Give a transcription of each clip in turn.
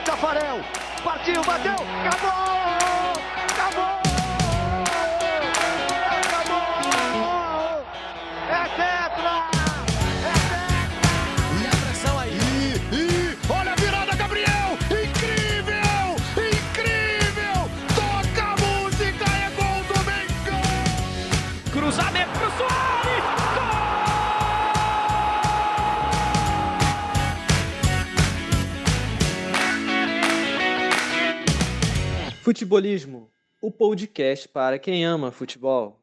Tafarel. Partiu, bateu. Acabou! Futebolismo, o podcast para quem ama futebol.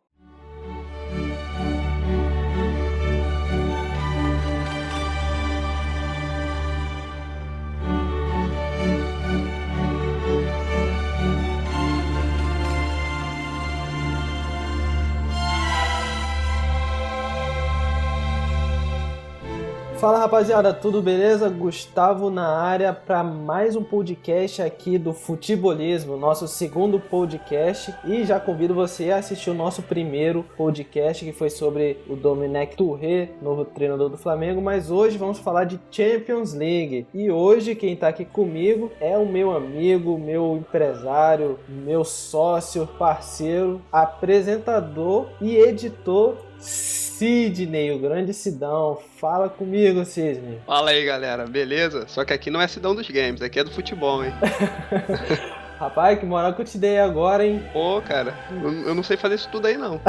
Fala rapaziada, tudo beleza? Gustavo na área para mais um podcast aqui do Futebolismo, nosso segundo podcast. E já convido você a assistir o nosso primeiro podcast que foi sobre o Domenech Touré, novo treinador do Flamengo. Mas hoje vamos falar de Champions League. E hoje quem está aqui comigo é o meu amigo, meu empresário, meu sócio, parceiro, apresentador e editor Sidney, o grande Sidão. Fala comigo, Sidney. Fala aí, galera, beleza? Só que aqui não é Sidão dos Games, aqui é do futebol, hein? Rapaz, que moral que eu te dei agora, hein? Pô, cara, eu, eu não sei fazer isso tudo aí, não.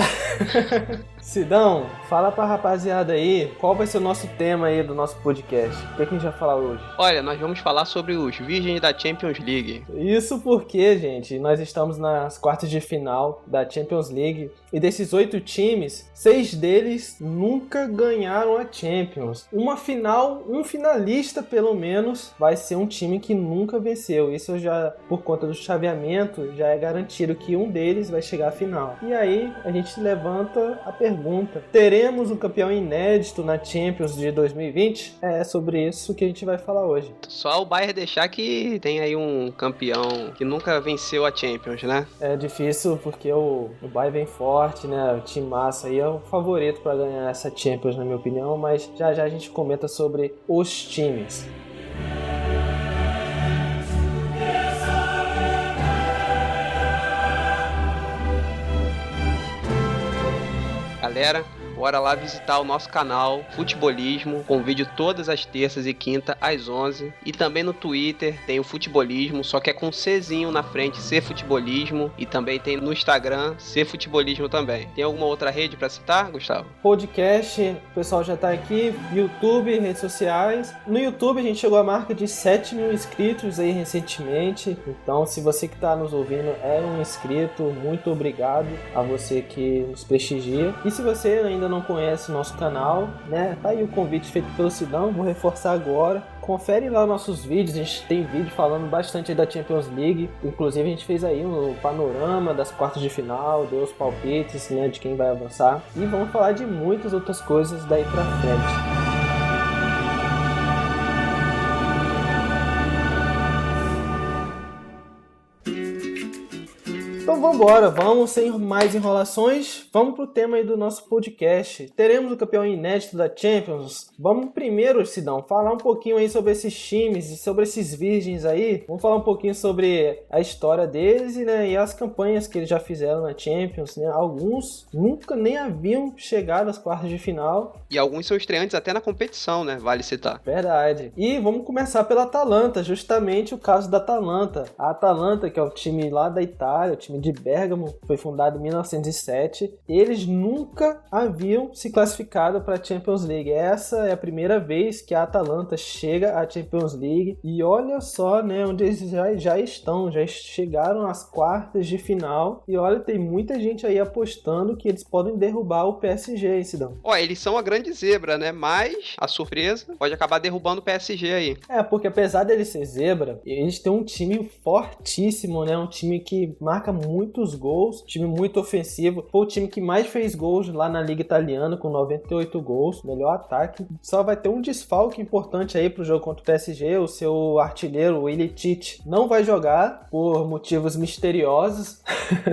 Sidão, fala pra rapaziada aí qual vai ser o nosso tema aí do nosso podcast. O que, é que a gente vai falar hoje? Olha, nós vamos falar sobre os Virgens da Champions League. Isso porque, gente, nós estamos nas quartas de final da Champions League e desses oito times, seis deles nunca ganharam a Champions. Uma final, um finalista pelo menos, vai ser um time que nunca venceu. Isso já, por conta do chaveamento, já é garantido que um deles vai chegar à final. E aí a gente levanta a pergunta: teremos um campeão inédito na Champions de 2020? É sobre isso que a gente vai falar hoje. Só o Bayern deixar que tem aí um campeão que nunca venceu a Champions, né? É difícil porque o, o Bayern vem forte, né? O time massa aí é o favorito para ganhar essa Champions, na minha opinião, mas já já a gente comenta sobre os times. Galera, bora lá visitar o nosso canal Futebolismo, com vídeo todas as terças e quinta às 11. E também no Twitter tem o Futebolismo, só que é com Czinho na frente, C Futebolismo. E também tem no Instagram, C Futebolismo também. Tem alguma outra rede para citar, Gustavo? Podcast, o pessoal já tá aqui, YouTube, redes sociais. No YouTube a gente chegou à marca de 7 mil inscritos aí recentemente. Então, se você que tá nos ouvindo é um inscrito, muito obrigado a você que nos prestigia. E se você ainda não conhece o nosso canal, né? Tá aí o convite feito pelo Sidão, vou reforçar agora. Confere lá nossos vídeos, a gente tem vídeo falando bastante da Champions League. Inclusive a gente fez aí um panorama das quartas de final, deu os palpites, né, de quem vai avançar. E vamos falar de muitas outras coisas daí pra frente. Embora, vamos sem mais enrolações, vamos pro tema aí do nosso podcast. Teremos o campeão inédito da Champions. Vamos primeiro, Sidão, falar um pouquinho aí sobre esses times e sobre esses virgens aí. Vamos falar um pouquinho sobre a história deles e, né, e as campanhas que eles já fizeram na Champions. Né? Alguns nunca nem haviam chegado às quartas de final. E alguns são estreantes até na competição, né? Vale citar. Verdade. E vamos começar pela Atalanta, justamente o caso da Atalanta. A Atalanta, que é o time lá da Itália, o time de Bergamo, foi fundado em 1907. Eles nunca haviam se classificado para a Champions League. Essa é a primeira vez que a Atalanta chega à Champions League. E olha só, né, onde eles já, já estão, já chegaram às quartas de final. E olha, tem muita gente aí apostando que eles podem derrubar o PSG, hein, Sidão? Ó, eles são a grande zebra, né? Mas a surpresa pode acabar derrubando o PSG aí. É, porque apesar deles ser zebra, eles têm um time fortíssimo, né? Um time que marca muitos gols, time muito ofensivo. Foi o time que mais fez gols lá na Liga Italiana, com 98 gols, melhor ataque. Só vai ter um desfalque importante aí pro jogo contra o PSG. O seu artilheiro, o Ilicic, não vai jogar por motivos misteriosos.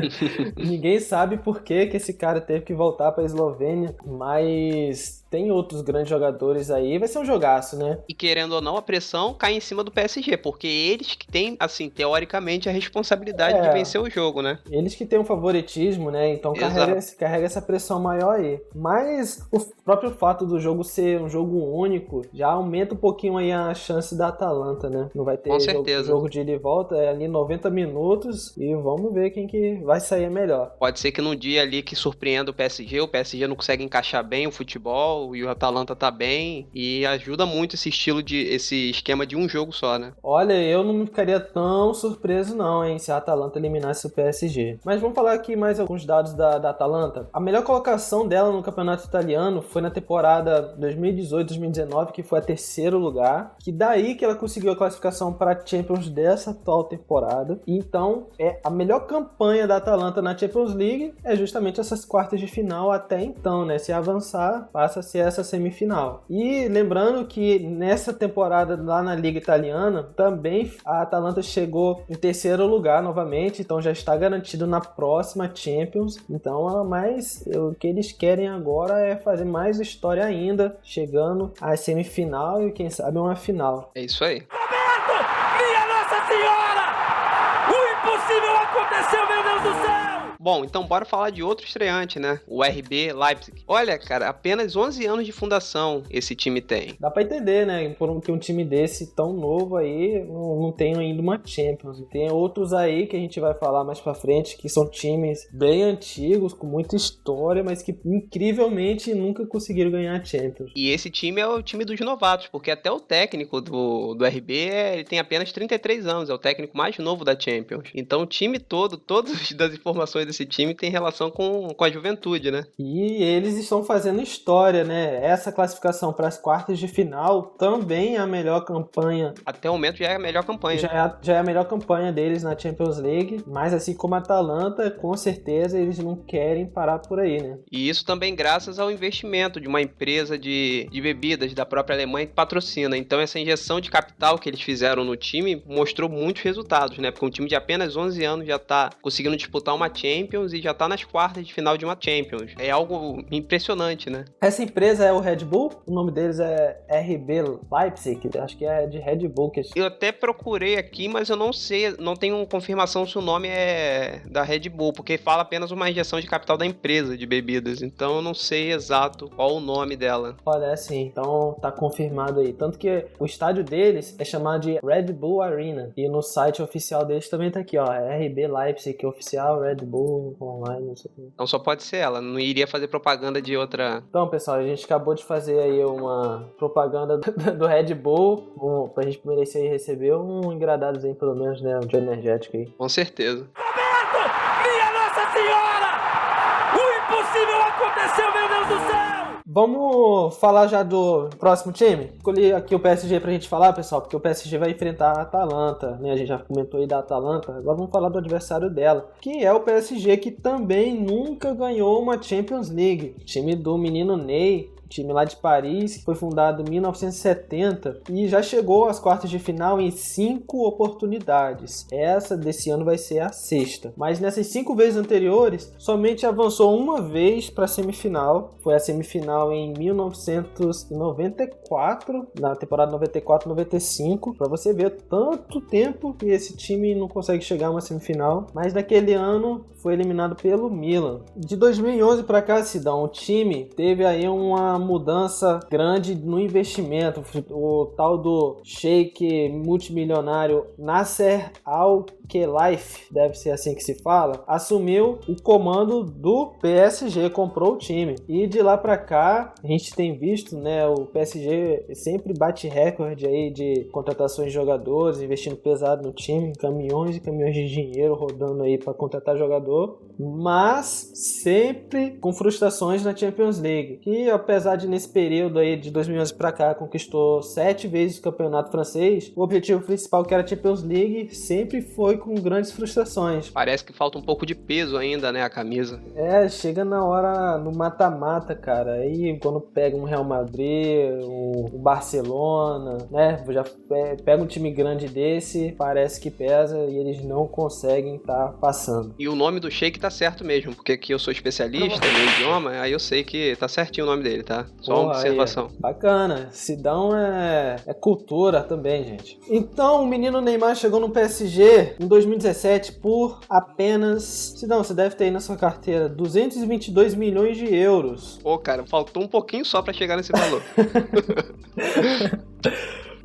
Ninguém sabe por que, que esse cara teve que voltar para a Eslovênia, mas tem outros grandes jogadores aí, vai ser um jogaço, né? E querendo ou não, a pressão cai em cima do PSG, porque eles que têm, assim, teoricamente, a responsabilidade É. de vencer o jogo, né? Eles que têm um favoritismo, né? Então carrega, carrega essa pressão maior aí. Mas o próprio fato do jogo ser um jogo único já aumenta um pouquinho aí a chance da Atalanta, né? Não vai ter Com jogo, certeza. jogo de ida e volta, é ali 90 minutos e vamos ver quem que vai sair melhor. Pode ser que num dia ali que surpreenda o PSG, o PSG não consegue encaixar bem o futebol e o Atalanta tá bem e ajuda muito esse estilo de esse esquema de um jogo só, né? Olha, eu não ficaria tão surpreso não, hein, se a Atalanta eliminasse o PSG. Mas vamos falar aqui mais alguns dados da, da Atalanta. A melhor colocação dela no campeonato italiano foi na temporada 2018-2019, que foi a terceiro lugar. Que daí que ela conseguiu a classificação para Champions dessa atual temporada. Então, é a melhor campanha da Atalanta na Champions League é justamente essas quartas de final até então, né? Se avançar, passa a ser essa semifinal. E lembrando que nessa temporada lá na Liga Italiana, também a Atalanta chegou em terceiro lugar novamente, então já está garantido na próxima Champions. Então, a mais o que eles querem agora é fazer mais história ainda, chegando à semifinal e quem sabe uma final. É isso aí. Roberto! Minha Nossa Senhora! O impossível aconteceu, meu Deus do céu! Bom, então bora falar de outro estreante, né? O RB Leipzig. Olha, cara, apenas 11 anos de fundação esse time tem. Dá pra entender, né? Por um, que um time desse tão novo aí não, não tem ainda uma Champions. Tem outros aí que a gente vai falar mais pra frente que são times bem antigos, com muita história, mas que incrivelmente nunca conseguiram ganhar a Champions. E esse time é o time dos novatos, porque até o técnico do, do RB é- ele tem apenas 33 anos, é o técnico mais novo da Champions. Então o time todo, todas as informações desse time tem relação com, com a juventude, né? E eles estão fazendo história, né? Essa classificação para as quartas de final também é a melhor campanha Até o momento já é a melhor campanha. Já é, a, já é a melhor campanha deles na Champions League, mas assim como a Atalanta, com certeza eles não querem parar por aí, né? E isso também graças ao investimento de uma empresa de, de bebidas da própria Alemanha que patrocina. Então essa injeção de capital que eles fizeram no time mostrou muitos resultados, né? Porque um time de apenas 11 anos já tá conseguindo disputar uma Champions e já tá nas quartas de final de uma Champions. É algo impressionante, né? Essa empresa é o Red Bull, o nome deles é RB Leipzig, acho que é de Red Bull. Que... Eu até procurei aqui, mas eu não sei, não tenho confirmação se o nome é da Red Bull, porque fala apenas uma injeção de capital da empresa de bebidas. Então eu não sei exato qual o nome dela. Olha, é assim, então tá confirmado aí. Tanto que o estádio deles é chamado de Red Bull Arena. E no site oficial deles também tá aqui, ó. RB Leipzig oficial, Red Bull online, não sei o que. Então só pode ser ela, não iria fazer propaganda de outra. Então, pessoal, a gente acabou de fazer aí uma propaganda do, Red Bull. Um, pra gente merecer aí receber um engradadozinho, pelo menos, né? Um de energético aí. Com certeza. Roberto! Minha Nossa Senhora! O impossível aconteceu, meu Deus do céu! Vamos falar já do próximo time? Escolhi aqui o PSG pra gente falar, pessoal, porque o PSG vai enfrentar a Atalanta, né? A gente já comentou aí da Atalanta. Agora vamos falar do adversário dela, que é o PSG, que também nunca ganhou uma Champions League. Time do menino Ney, time lá de Paris, que foi fundado em 1970 e já chegou às quartas de final em cinco oportunidades. Essa desse ano vai ser a sexta. Mas nessas cinco vezes anteriores, somente avançou uma vez para a semifinal. Foi a semifinal em 1994, na temporada 94-95. Para você ver tanto tempo que esse time não consegue chegar a uma semifinal. Mas naquele ano foi eliminado pelo Milan. De 2011 para cá, Sidão, o time teve aí uma mudança grande no investimento. O tal do Sheik multimilionário Nasser Al-Khelaifi, deve ser assim que se fala, assumiu o comando do PSG, comprou o time. E de lá para cá, a gente tem visto, né, o PSG sempre bate recorde aí de contratações de jogadores, investindo pesado no time, caminhões e caminhões de dinheiro rodando aí para contratar jogador, mas sempre com frustrações na Champions League. Que apesar de nesse período aí de 2011 para cá conquistou sete vezes o campeonato francês, o objetivo principal que era a Champions League sempre foi com grandes frustrações. Parece que falta um pouco de peso ainda, né, a camisa. É, chega na hora no mata-mata, cara. Aí quando pega um Real Madrid, um Barcelona, né? Já pe- pega um time grande desse, parece que pesa e eles não conseguem estar passando. E o nome do Sheik tá certo mesmo, porque aqui eu sou especialista no idioma, aí eu sei que tá certinho o nome dele, tá? Tá? Só uma Porra, observação. aí, bacana. Sidão é, é cultura também, gente. Então, o menino Neymar chegou no PSG em 2017 por apenas. Sidão, você deve ter aí na sua carteira 222 milhões de euros. Pô, cara, faltou um pouquinho só pra chegar nesse valor.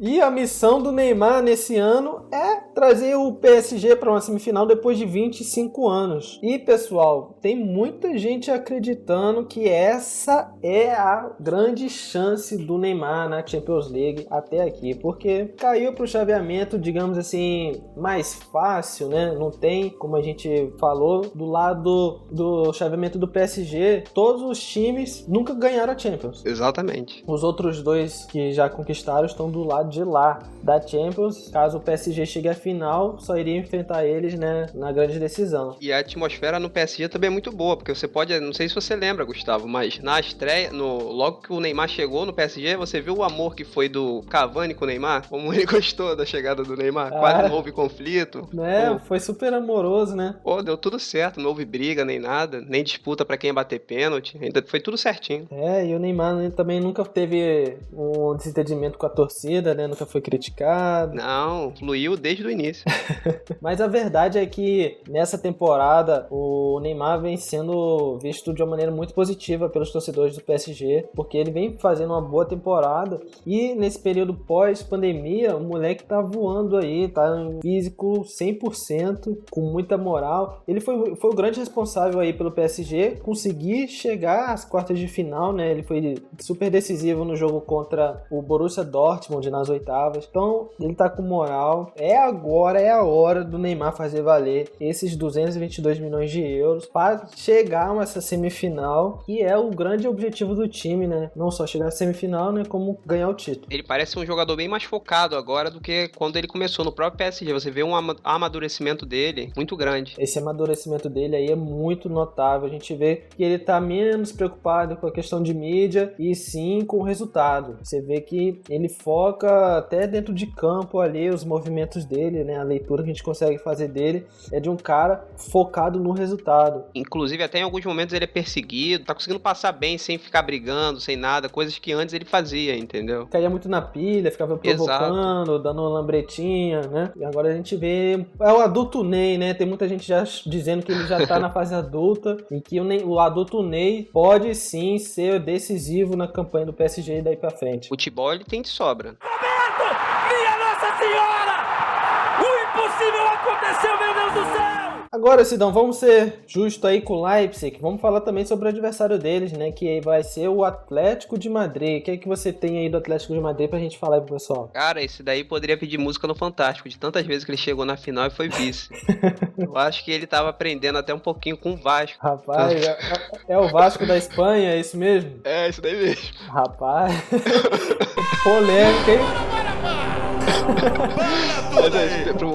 E a missão do Neymar nesse ano é trazer o PSG para uma semifinal depois de 25 anos. E pessoal, tem muita gente acreditando que essa é a grande chance do Neymar na Champions League até aqui, porque caiu para o chaveamento, digamos assim, mais fácil, né? Não tem, como a gente falou, do lado do chaveamento do PSG, todos os times nunca ganharam a Champions. Exatamente. Os outros dois que já conquistaram estão do lado de lá da Champions. Caso o PSG chegue à final, só iria enfrentar eles, né, na grande decisão. E a atmosfera no PSG também é muito boa, porque você pode, não sei se você lembra, Gustavo, mas na estreia, no, logo que o Neymar chegou no PSG, você viu o amor que foi do Cavani com o Neymar? Como ele gostou da chegada do Neymar? Ah. Quase não houve conflito. Né, Pô, foi super amoroso, né? Pô, deu tudo certo, não houve briga nem nada, nem disputa pra quem bater pênalti, ainda foi tudo certinho. É, e o Neymar né, também nunca teve um desentendimento com a torcida, né? Nunca foi criticado. Não, fluiu desde o início. Mas a verdade é que nessa temporada o Neymar vem sendo visto de uma maneira muito positiva pelos torcedores do PSG, porque ele vem fazendo uma boa temporada e nesse período pós-pandemia, o moleque tá voando aí, tá em físico 100%, com muita moral. Ele foi, foi o grande responsável aí pelo PSG conseguir chegar às quartas de final, né? Ele foi super decisivo no jogo contra o Borussia Dortmund nas oitavas. Então, ele tá com moral. É agora, é a hora do Neymar fazer valer esses 222 milhões de euros para chegar a essa semifinal, que é o grande objetivo do time, né? Não só chegar à semifinal, né, como ganhar o título. Ele parece um jogador bem mais focado agora do que quando ele começou no próprio PSG. Você vê um ama- amadurecimento dele muito grande. Esse amadurecimento dele aí é muito notável. A gente vê que ele tá menos preocupado com a questão de mídia e sim com o resultado. Você vê que ele foca até dentro de campo ali, os movimentos dele, né? A leitura que a gente consegue fazer dele é de um cara focado no resultado. Inclusive, até em alguns momentos ele é perseguido, tá conseguindo passar bem sem ficar brigando, sem nada, coisas que antes ele fazia, entendeu? Caía muito na pilha, ficava Exato. provocando, dando uma lambretinha, né? E agora a gente vê. É o adulto Ney, né? Tem muita gente já dizendo que ele já tá na fase adulta e que o, Ney- o adulto Ney pode sim ser decisivo na campanha do PSG daí pra frente. Futebol ele tem de sobra. Roberto! Minha Nossa Senhora! Aconteceu, meu Deus do céu! Agora, Sidão, vamos ser justo aí com o Leipzig. Vamos falar também sobre o adversário deles, né? Que vai ser o Atlético de Madrid. O que é que você tem aí do Atlético de Madrid pra gente falar aí pro pessoal? Cara, esse daí poderia pedir música no Fantástico, de tantas vezes que ele chegou na final e foi vice. Eu acho que ele tava aprendendo até um pouquinho com o Vasco. Rapaz, é, é o Vasco da Espanha, é isso mesmo? É, isso daí mesmo. Rapaz, polêmica, hein? Mas, é, pro-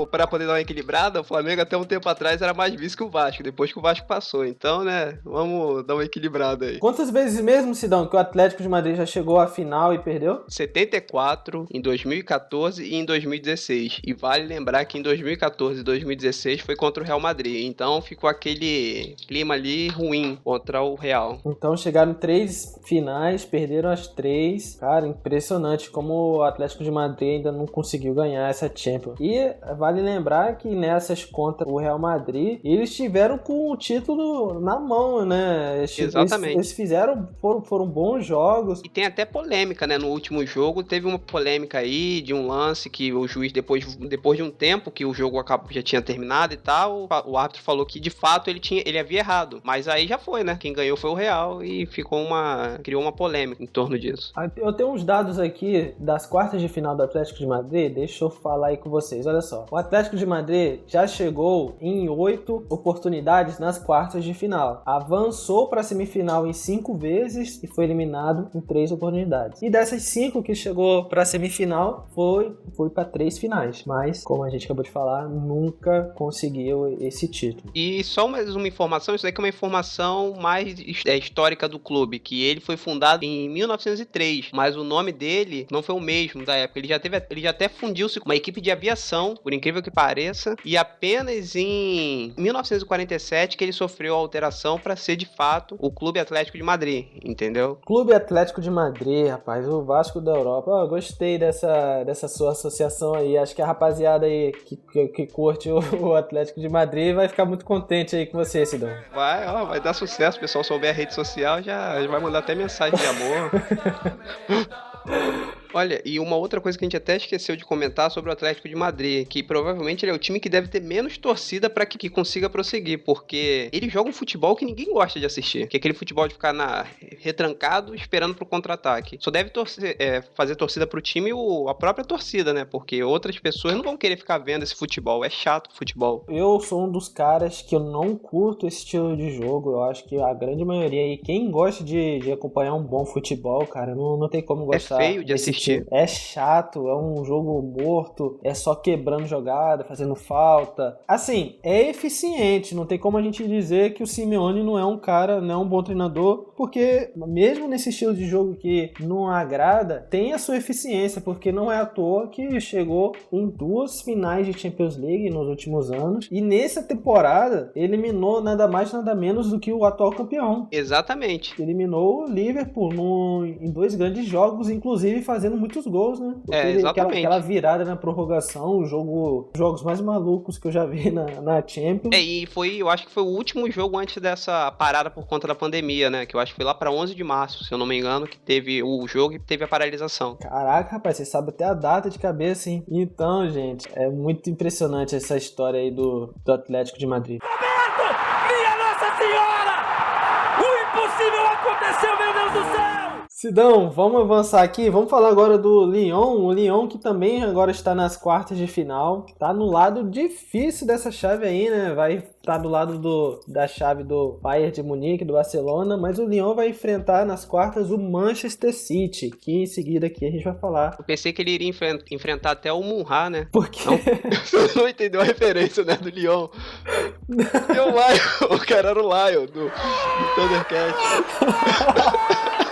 pra poder dar uma equilibrada, o Flamengo até um tempo atrás era mais vice que o Vasco, depois que o Vasco passou. Então, né, vamos dar uma equilibrada aí. Quantas vezes mesmo, Sidão, que o Atlético de Madrid já chegou à final e perdeu? 74 em 2014 e em 2016. E vale lembrar que em 2014 e 2016 foi contra o Real Madrid. Então ficou aquele clima ali ruim contra o Real. Então chegaram três finais, perderam as três. Cara, impressionante como o Atlético de Madrid ainda não conseguiu ganhar essa Champions. E vale lembrar que nessas contra o Real Madrid, eles tiveram com o título na mão, né? Eles, Exatamente. Eles, eles fizeram, foram, foram bons jogos. E tem até polêmica, né? No último jogo teve uma polêmica aí de um lance que o juiz, depois, depois de um tempo que o jogo acabou, já tinha terminado e tal, o árbitro falou que de fato ele, tinha, ele havia errado. Mas aí já foi, né? Quem ganhou foi o Real e ficou uma. criou uma polêmica em torno disso. Ah, Eu tenho uns dados aqui das quartas de final do Atlético de Madrid, deixa eu falar aí com vocês. Olha só, o Atlético de Madrid já chegou em oito oportunidades nas quartas de final, avançou para a semifinal em cinco vezes e foi eliminado em três oportunidades. E dessas cinco que chegou para a semifinal, foi, foi para três finais, mas como a gente acabou de falar, nunca conseguiu esse título. E só mais uma informação, isso daqui é uma informação mais é, histórica do clube, que ele foi fundado em 1903, mas o nome dele não foi o mesmo da época. Ele já teve, ele já até fundiu-se com uma equipe de aviação, por incrível que pareça, e apenas em 1947 que ele sofreu a alteração para ser de fato o Clube Atlético de Madrid, entendeu? Clube Atlético de Madrid, rapaz, o Vasco da Europa. Oh, gostei dessa, dessa sua associação aí. Acho que a rapaziada aí que, que, que curte o, o, Atlético de Madrid vai ficar muito contente aí com você, Sidão. Vai, ó, vai dar sucesso. O pessoal souber a rede social já, já vai mandar até mensagem de amor. Olha, e uma outra coisa que a gente até esqueceu de comentar sobre o Atlético de Madrid, que provavelmente ele é o time que deve ter menos torcida para que, que, consiga prosseguir, porque ele joga um futebol que ninguém gosta de assistir, que é aquele futebol de ficar na, retrancado esperando pro contra-ataque. Só deve torcer, é, fazer torcida pro time o, a própria torcida, né? Porque outras pessoas não vão querer ficar vendo esse futebol. É chato o futebol. Eu sou um dos caras que eu não curto esse estilo de jogo. Eu acho que a grande maioria aí, quem gosta de, de acompanhar um bom futebol, cara, não, não tem como gostar. É feio de assistir É chato, é um jogo morto, é só quebrando jogada, fazendo falta. Assim, é eficiente, não tem como a gente dizer que o Simeone não é um cara, não é um bom treinador, porque mesmo nesse estilo de jogo que não agrada, tem a sua eficiência, porque não é à toa que chegou em duas finais de Champions League nos últimos anos e nessa temporada eliminou nada mais nada menos do que o atual campeão. Exatamente. Eliminou o Liverpool no, em dois grandes jogos, inclusive fazendo muitos gols, né? Porque é, exatamente. Aquela, aquela, virada na prorrogação, o jogo, jogos mais malucos que eu já vi na, na Champions. É, e foi, eu acho que foi o último jogo antes dessa parada por conta da pandemia, né? Que eu acho que foi lá para 11 de março, se eu não me engano, que teve o jogo e teve a paralisação. Caraca, rapaz, você sabe até a data de cabeça, hein? Então, gente, é muito impressionante essa história aí do, do Atlético de Madrid. Roberto! Minha Nossa Senhora! O impossível aconteceu, meu Deus do céu! Sidão, vamos avançar aqui. Vamos falar agora do Lyon. O Lyon que também agora está nas quartas de final. Tá no lado difícil dessa chave aí, né? Vai estar tá do lado do, da chave do Bayern de Munique, do Barcelona. Mas o Lyon vai enfrentar nas quartas o Manchester City, que em seguida aqui a gente vai falar. Eu pensei que ele iria enfrentar até o Munha, né? Por quê? Não, você não entendeu a referência, né, do Lyon. e o Lion, o cara era o Lion do, do Thundercat.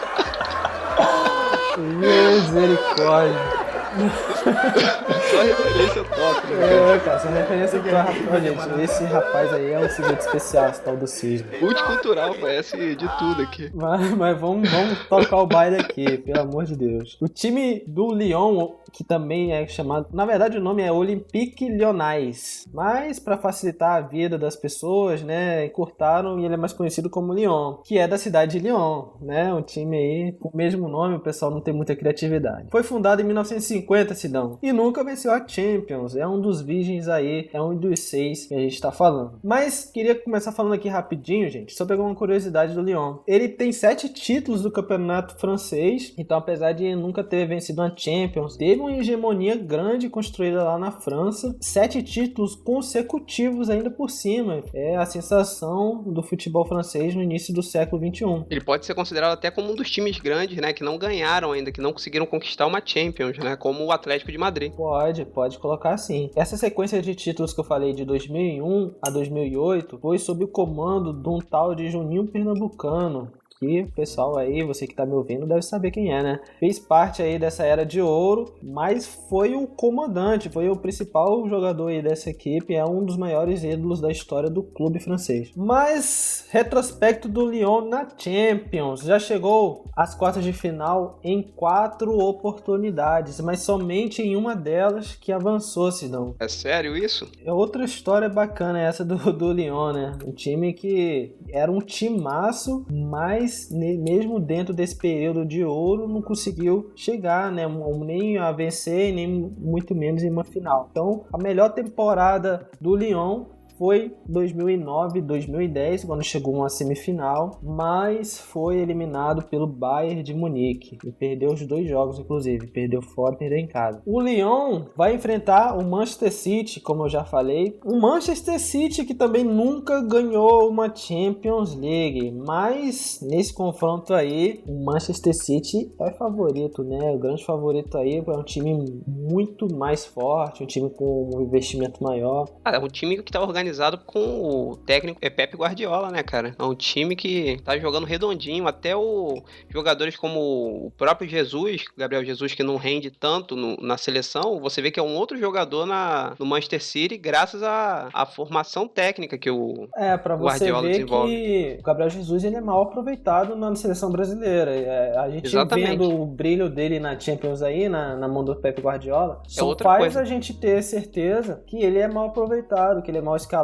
Misericórdia. Só referência top, né? É, cara, só referência que rapaz, gente, esse rapaz aí é um segredo especial, esse tal do cisne. Multicultural, conhece de tudo aqui. Mas, mas vamos, vamos tocar o baile aqui, pelo amor de Deus. O time do Lyon, que também é chamado, na verdade o nome é Olympique Lyonnais, mas para facilitar a vida das pessoas, né, encurtaram e ele é mais conhecido como Lyon, que é da cidade de Lyon, né, um time aí com o mesmo nome, o pessoal não tem muita criatividade. Foi fundado em 1950 50, Sidão. E nunca venceu a Champions. É um dos virgens aí, é um dos seis que a gente tá falando. Mas queria começar falando aqui rapidinho, gente, sobre alguma curiosidade do Lyon. Ele tem sete títulos do campeonato francês, então apesar de nunca ter vencido a Champions, teve uma hegemonia grande construída lá na França. Sete títulos consecutivos ainda por cima. É a sensação do futebol francês no início do século 21. Ele pode ser considerado até como um dos times grandes, né, que não ganharam ainda, que não conseguiram conquistar uma Champions, né, como como o Atlético de Madrid. Pode, pode colocar assim. Essa sequência de títulos que eu falei de 2001 a 2008 foi sob o comando de um tal de Juninho Pernambucano, que o pessoal aí, você que tá me ouvindo, deve saber quem é, né? Fez parte aí dessa era de ouro, mas foi o comandante, foi o principal jogador aí dessa equipe, é um dos maiores ídolos da história do clube francês. Mas, retrospecto do Lyon na Champions, já chegou às quartas de final em quatro oportunidades, mas somente em uma delas que avançou, se não. É sério isso? É outra história bacana essa do, do Lyon, né? Um time que era um timaço, mas mas mesmo dentro desse período de ouro não conseguiu chegar, né, nem a vencer, nem muito menos em uma final. Então, a melhor temporada do Lyon foi 2009, 2010, quando chegou uma semifinal, mas foi eliminado pelo Bayern de Munique e perdeu os dois jogos, inclusive, perdeu fora e perdeu em casa. O Lyon vai enfrentar o Manchester City, como eu já falei, o Manchester City que também nunca ganhou uma Champions League, mas nesse confronto aí, o Manchester City é favorito, né? O grande favorito aí é um time muito mais forte, um time com um investimento maior. É um time que está organizado organizado com o técnico é Pepe Guardiola, né, cara? É um time que tá jogando redondinho, até o jogadores como o próprio Jesus, Gabriel Jesus, que não rende tanto no, na seleção, você vê que é um outro jogador na, no Manchester City, graças à, à formação técnica que o É, pra você Guardiola ver desenvolve. que o Gabriel Jesus ele é mal aproveitado na seleção brasileira. É, a gente Exatamente. vendo o brilho dele na Champions aí, na, na mão do Pepe Guardiola, só É outra faz coisa. a gente ter certeza que ele é mal aproveitado, que ele é mal escalado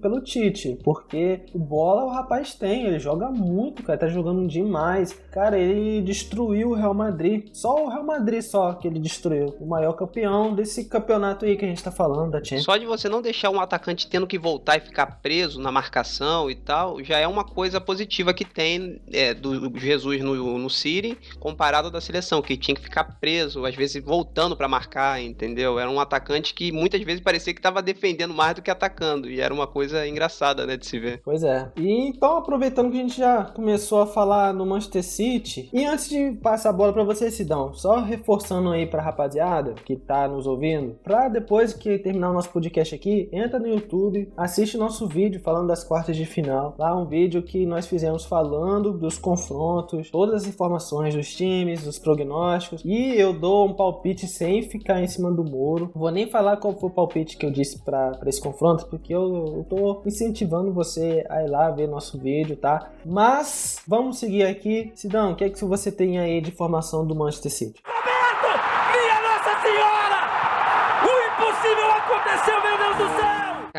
pelo Tite. Porque o bola o rapaz tem, ele joga muito, cara, tá jogando demais. Cara, ele destruiu o Real Madrid. Só o Real Madrid só que ele destruiu. O maior campeão desse campeonato aí que a gente tá falando, da Champions. Só de você não deixar um atacante tendo que voltar e ficar preso na marcação e tal, já é uma coisa positiva que tem é, do Jesus no, no City, comparado da seleção, que tinha que ficar preso, às vezes voltando pra marcar, entendeu? Era um atacante que muitas vezes parecia que tava defendendo mais do que atacando, e era uma coisa engraçada, né, de se ver. Pois é. E então, aproveitando que a gente já começou a falar no Manchester City, e antes de passar a bola pra você, Sidão, só reforçando aí pra rapaziada que tá nos ouvindo, pra depois que terminar o nosso podcast aqui, entra no YouTube, assiste nosso vídeo falando das quartas de final. Lá um vídeo que nós fizemos falando dos confrontos, todas as informações dos times, dos prognósticos, e eu dou um palpite sem ficar em cima do muro. Vou nem falar qual foi o palpite que eu disse pra esse confronto, porque eu, eu tô incentivando você a ir lá ver nosso vídeo, tá? Mas vamos seguir aqui. Sidão, o que é que você tem aí de informação do Manchester City? Roberto! Minha Nossa Senhora! O impossível aconteceu, meu Deus do céu!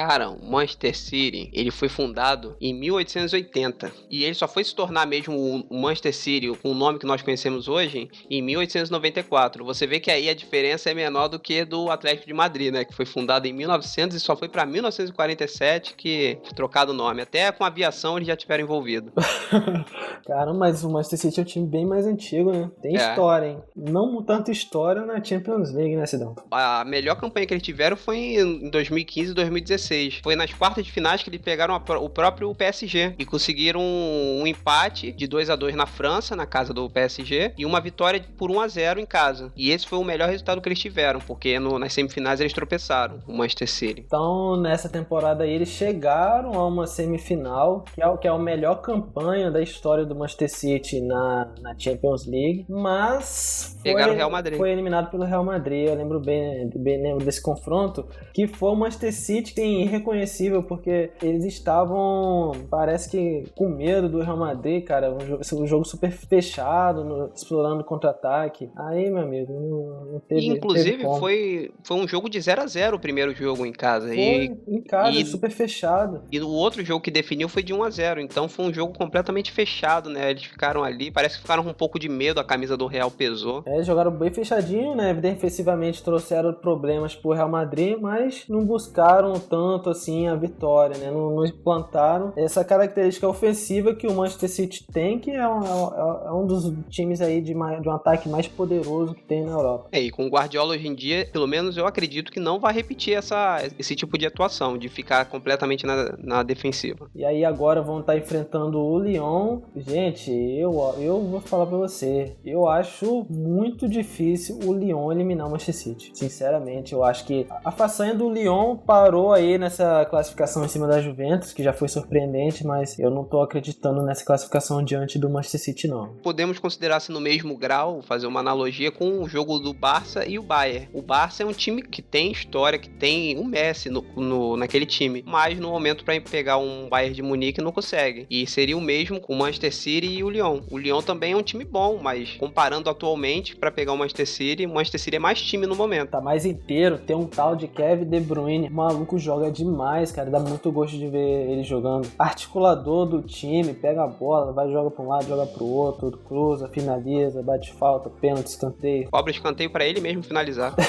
Cara, o Manchester City, ele foi fundado em 1880 e ele só foi se tornar mesmo o- Manchester City com o nome que nós conhecemos hoje em 1894. Você vê que aí a diferença é menor do que do Atlético de Madrid, né, que foi fundado em 1900 e só foi para 1947 que foi trocado o nome. Até com aviação eles já tiveram envolvido. Cara, mas o Manchester City é um time bem mais antigo, né? Tem É. história, hein? Não tanta história na Champions League, né, Sidão? A melhor campanha que eles tiveram foi em 2015 e 2016. Foi nas quartas de finais que eles pegaram a o próprio PSG e conseguiram um empate de 2 a 2 na França, na casa do PSG, e uma vitória por 1 a 0 em casa. E esse foi o melhor resultado que eles tiveram, porque no- nas semifinais eles tropeçaram, o Manchester City. Então, nessa temporada aí, eles chegaram a uma semifinal, que é, o- que é a melhor campanha da história do Manchester City na, na Champions League, mas foi, Pegaram o Real Madrid. foi eliminado pelo Real Madrid. Eu lembro bem, bem lembro desse confronto, que foi o Manchester City tem irreconhecível, porque eles estavam, parece que com medo do Real Madrid, cara, um jogo, um jogo super fechado, no- explorando contra-ataque. Aí, meu amigo, não, não teve E, teve inclusive, como. foi, foi um jogo de 0 a 0 o primeiro jogo em casa. E Foi em casa, e- super fechado. E o outro jogo que definiu foi de 1 a 0 então foi um jogo completamente fechado, né? Eles ficaram ali, parece que ficaram com um pouco de medo, a camisa do Real pesou. É, jogaram bem fechadinho, né? Defensivamente trouxeram problemas pro Real Madrid, mas não buscaram tanto assim a vitória, né? Não, não implantaram essa característica ofensiva que o Manchester City tem, que é um, é- é um dos times aí de, mai- de um ataque mais poderoso que tem na Europa. É, e com o Guardiola hoje em dia, pelo menos eu acredito que não vai repetir essa, esse tipo de atuação, de ficar completamente na, na defensiva. E aí agora vão estar enfrentando o Lyon. Gente, eu, eu vou falar pra você, eu acho muito difícil o Lyon eliminar o Manchester City. Sinceramente, eu acho que a façanha do Lyon parou aí nessa classificação em cima da Juventus, que já foi surpreendente, mas eu não tô acreditando nessa classificação diante do Manchester City não. Podemos considerar-se no mesmo grau, fazer uma analogia com o jogo do Barça e o Bayern. O Barça é um time que tem história, que tem o Messi no, no- naquele time, mas no momento para pegar um Bayern de Munique não consegue. E seria o mesmo com o Manchester City e o Lyon. O Lyon também é um time bom, mas comparando atualmente para pegar o Manchester City, o Manchester City é mais time no momento. Tá mais inteiro, tem um tal de Kevin De Bruyne. O maluco joga demais, cara. Dá muito gosto de ver ele jogando. Articulador do time, pega a bola, vai, joga pra um lado, joga pro outro, cruza, finaliza, bate falta, pênalti, escanteio. Cobra escanteio para ele mesmo finalizar.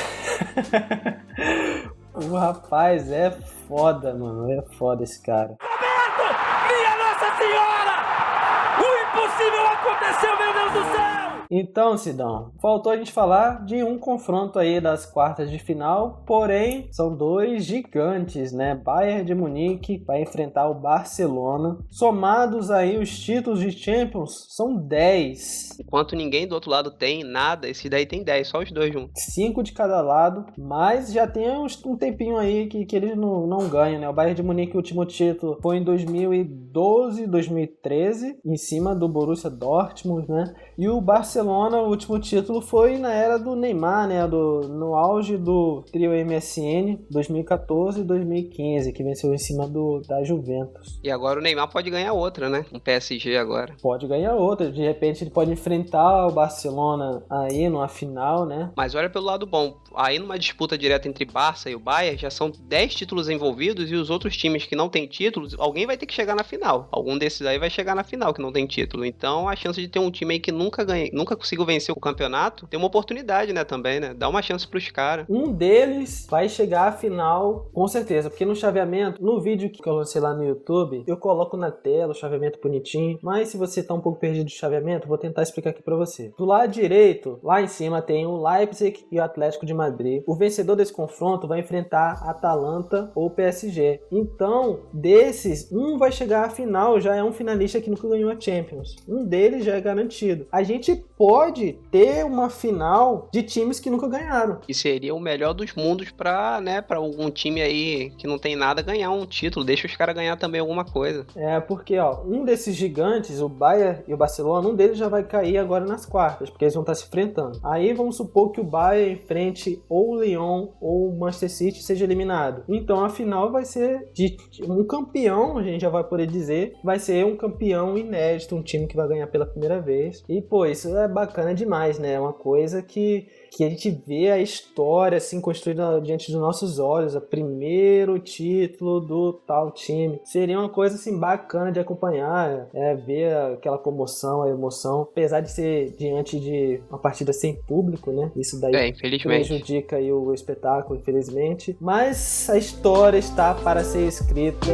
O rapaz é foda, mano. É foda esse cara. Roberto! Minha Nossa Senhora! O impossível aconteceu, meu Deus do céu! Então, Sidão, faltou a gente falar de um confronto aí das quartas de final, porém são dois gigantes, né? Bayern de Munique vai enfrentar o Barcelona. Somados aí os títulos de Champions, são 10. Enquanto ninguém do outro lado tem nada, esse daí tem 10, só os dois juntos. 5 de cada lado, mas já tem um tempinho aí que, que eles não, não ganham, né? O Bayern de Munique, o último título foi em 2012, 2013, em cima do Borussia Dortmund, né? E o Barcelona, o último título foi na era do Neymar, né? Do, no auge do trio MSN, 2014 e 2015, que venceu em cima do, da Juventus. E agora o Neymar pode ganhar outra, né? Um PSG agora. Pode ganhar outra. De repente ele pode enfrentar o Barcelona aí numa final, né? Mas olha pelo lado bom. Aí numa disputa direta entre Barça e o Bayern, já são 10 títulos envolvidos e os outros times que não têm títulos, alguém vai ter que chegar na final. Algum desses aí vai chegar na final que não tem título. Então a chance de ter um time aí que nunca ganha, nunca conseguiu vencer o campeonato, tem uma oportunidade, né, também, né? Dá uma chance pros caras. Um deles vai chegar à final, com certeza, porque no chaveamento, no vídeo que eu lancei lá no YouTube, eu coloco na tela o chaveamento bonitinho, mas se você tá um pouco perdido de chaveamento, vou tentar explicar aqui para você. Do lado direito, lá em cima tem o Leipzig e o Atlético de Madrid. O vencedor desse confronto vai enfrentar Atalanta ou PSG. Então, desses, um vai chegar à final, já é um finalista que nunca ganhou a Champions. Um deles já é garantido. A gente pode ter uma final de times que nunca ganharam. E seria o melhor dos mundos pra, né, pra algum time aí que não tem nada ganhar um título. Deixa os caras ganhar também alguma coisa. É, porque, ó, um desses gigantes, o Bayern e o Barcelona, um deles já vai cair agora nas quartas, porque eles vão estar se enfrentando. Aí vamos supor que o Bayern enfrente ou o Lyon ou o Manchester City seja eliminado. Então a final vai ser de um campeão, a gente já vai poder dizer, vai ser um campeão inédito, um time que vai ganhar pela primeira vez. E, pô, isso é bacana demais, né? É uma coisa que que a gente vê a história assim construída diante dos nossos olhos, o primeiro título do tal time. Seria uma coisa assim bacana de acompanhar, é, ver aquela comoção, a emoção, apesar de ser diante de uma partida sem público, né? Isso daí É, prejudica aí o espetáculo, infelizmente. Mas a história está para ser escrita.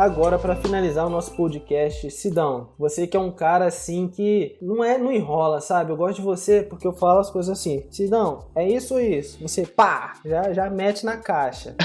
Agora, para finalizar o nosso podcast, Sidão, você que é um cara assim que não é, não enrola, sabe? Eu gosto de você porque eu falo as coisas assim. Sidão, é isso ou isso? Você, pá, já, já mete na caixa.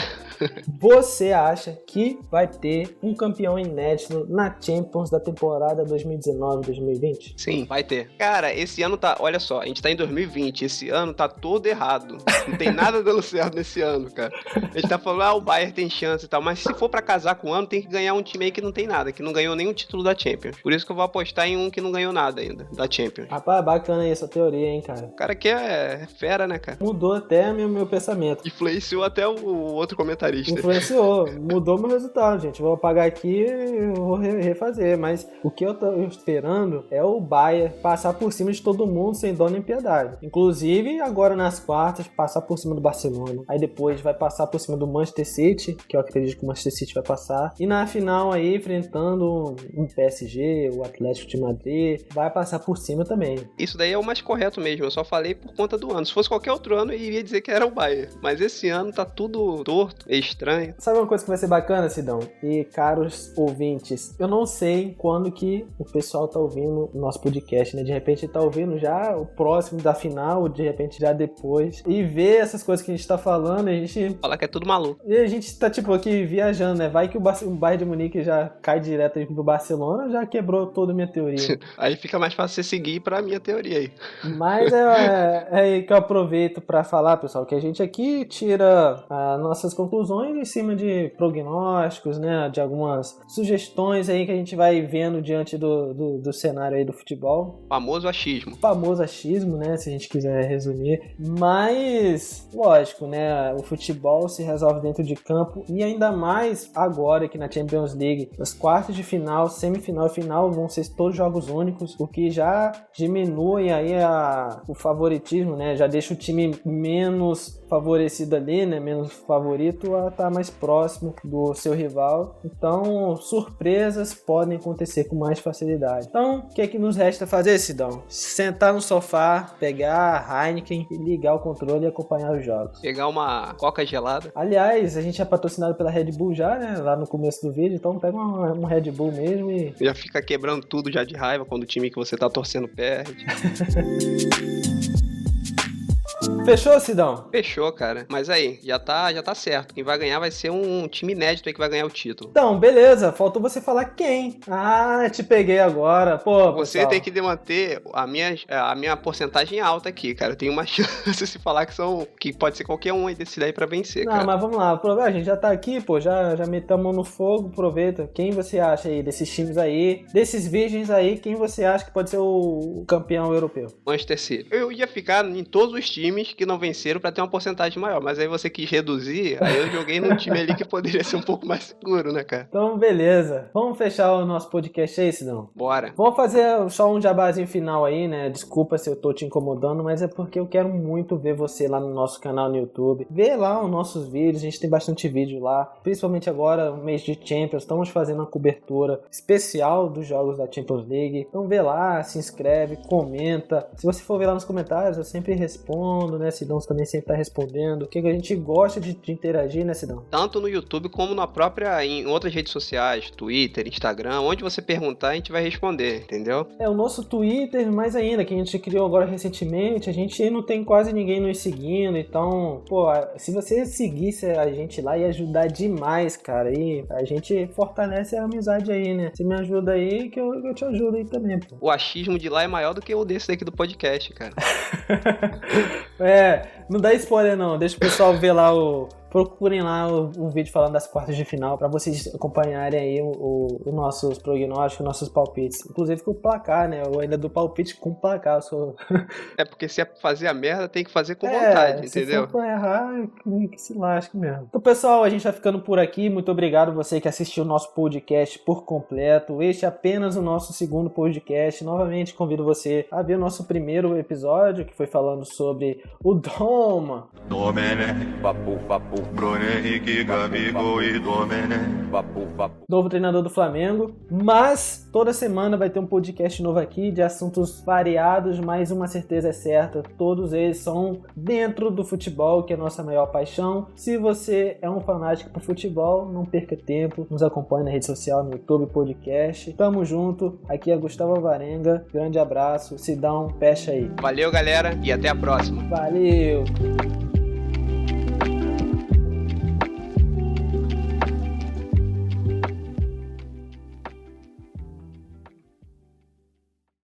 Você acha que vai ter um campeão inédito na Champions da temporada 2019-2020? Sim, vai ter. Cara, esse ano tá. Olha só, a gente tá em 2020. Esse ano tá todo errado. Não tem nada dando certo nesse ano, cara. A gente tá falando, ah, o Bayern tem chance e tal. Mas se for pra casar com o ano, tem que ganhar um time aí que não tem nada, que não ganhou nenhum título da Champions. Por isso que eu vou apostar em um que não ganhou nada ainda, da Champions. Rapaz, bacana aí essa teoria, hein, cara. O cara aqui é fera, né, cara? Mudou até meu, meu pensamento. Influenciou até o outro comentarista. Influenciou, mudou meu resultado, gente. Vou apagar aqui e vou re- refazer. Mas o que eu tô esperando é o Bayern passar por cima de todo mundo sem dó nem piedade. Inclusive, agora nas quartas, passar por cima do Barcelona. Aí depois vai passar por cima do Manchester City, que eu acredito que o Manchester City vai passar. E na final aí, enfrentando um PSG, o Atlético de Madrid, vai passar por cima também. Isso daí é o mais correto mesmo. Eu só falei por conta do ano. Se fosse qualquer outro ano, eu iria dizer que era o Bayern. Mas esse ano tá tudo torto, estranho. Sabe uma coisa que vai ser bacana, Sidão? E caros ouvintes, eu não sei quando que o pessoal tá ouvindo o nosso podcast, né? De repente tá ouvindo já o próximo da final, de repente já depois. E ver essas coisas que a gente tá falando, a gente. Falar que é tudo maluco. E a gente tá, tipo, aqui viajando, né? Vai que o, Bar o Bayern de Munique já cai direto aí pro Barcelona, já quebrou toda a minha teoria. Aí fica mais fácil você seguir pra minha teoria aí. Mas é, é, é aí que eu aproveito para falar, pessoal, que a gente aqui tira as nossas conclusões em cima de prognósticos, né? De algumas sugestões aí que a gente vai vendo diante do, do, do cenário aí do futebol. Famoso achismo. Famoso achismo, né? Se a gente quiser resumir. Mas, lógico, né? O futebol se resolve dentro de campo e ainda mais agora que na Champions League, as quartas de final, semifinal e final vão ser todos jogos únicos, o que já diminui aí a, o favoritismo, né? Já deixa o time menos favorecido ali, né? Menos favorito a estar mais próximo do seu rival. Então, surpresas podem acontecer com mais facilidade. Então, o que é que nos resta fazer, Sidão? Sentar no sofá, pegar a Heineken, ligar o controle e acompanhar os jogos. Pegar uma coca gelada. Aliás, a gente é patrocinado pela Red Bull já, né? Lá no começo do vídeo, então pega um, um Red Bull mesmo e. Já fica quebrando tudo já de raiva quando o time que você tá torcendo perde. Fechou, Sidão? Fechou, cara. Mas aí, já tá, já tá certo. Quem vai ganhar vai ser um time inédito aí que vai ganhar o título. Então, beleza. Faltou você falar quem. Ah, te peguei agora. Pô, Você pessoal. tem que manter a minha, a minha porcentagem alta aqui, cara. Eu tenho uma chance de falar que são. que pode ser qualquer um aí desse daí pra vencer, Não, cara. mas vamos lá. A gente já tá aqui, pô. Já, já metemos a mão no fogo. Aproveita. Quem você acha aí desses times aí, desses virgens aí, quem você acha que pode ser o campeão europeu? Manchester City. Eu ia ficar em todos os times que não venceram pra ter uma porcentagem maior, mas aí você quis reduzir, aí eu joguei num time ali que poderia ser um pouco mais seguro, né, cara? Então, beleza. Vamos fechar o nosso podcast aí, Sidão? Bora. Vamos fazer só um jabazinho final aí, né? Desculpa se eu tô te incomodando, mas é porque eu quero muito ver você lá no nosso canal no YouTube. Vê lá os nossos vídeos, a gente tem bastante vídeo lá. Principalmente agora, mês de Champions, estamos fazendo uma cobertura especial dos jogos da Champions League. Então vê lá, se inscreve, comenta. Se você for ver lá nos comentários, eu sempre respondo, né? Sidão também sempre tá respondendo. O que que a gente gosta de, de interagir, né, Sidão? Tanto no YouTube como na própria. em outras redes sociais, Twitter, Instagram, onde você perguntar, a gente vai responder, entendeu? É o nosso Twitter, mais ainda, que a gente criou agora recentemente, a gente não tem quase ninguém nos seguindo, então, pô, se você seguisse a gente lá, ia ajudar demais, cara, e a gente fortalece a amizade aí, né? Você me ajuda aí, que eu, eu te ajudo aí também, pô. O achismo de lá é maior do que o desse daqui do podcast, cara. É, não dá spoiler não, deixa o pessoal ver lá o... Procurem lá o, o vídeo falando das quartas de final pra vocês acompanharem aí o- o- os nossos prognósticos, nossos palpites. Inclusive com o placar, né? Eu ainda dou palpite com placar. Eu sou É porque se é fazer a merda, tem que fazer com É, vontade, se entendeu? for pra errar, que, que se lasque mesmo. Então, pessoal, a gente vai ficando por aqui. Muito obrigado você que assistiu o nosso podcast por completo. Este é apenas o nosso segundo podcast. Novamente, convido você a ver o nosso primeiro episódio, que foi falando sobre o Doma. Domenech, papo, papo, Bruno Henrique, Gabigol e Domenech, novo treinador do Flamengo. Mas toda semana vai ter um podcast novo aqui de assuntos variados, mas uma certeza é certa: todos eles são dentro do futebol, que é a nossa maior paixão. Se você é um fanático por futebol, não perca tempo, nos acompanhe na rede social, no YouTube, podcast. Tamo junto. Aqui é Gustavo Varenga. Grande abraço. Sidão, fecha aí. Valeu, galera, e até a próxima. Valeu!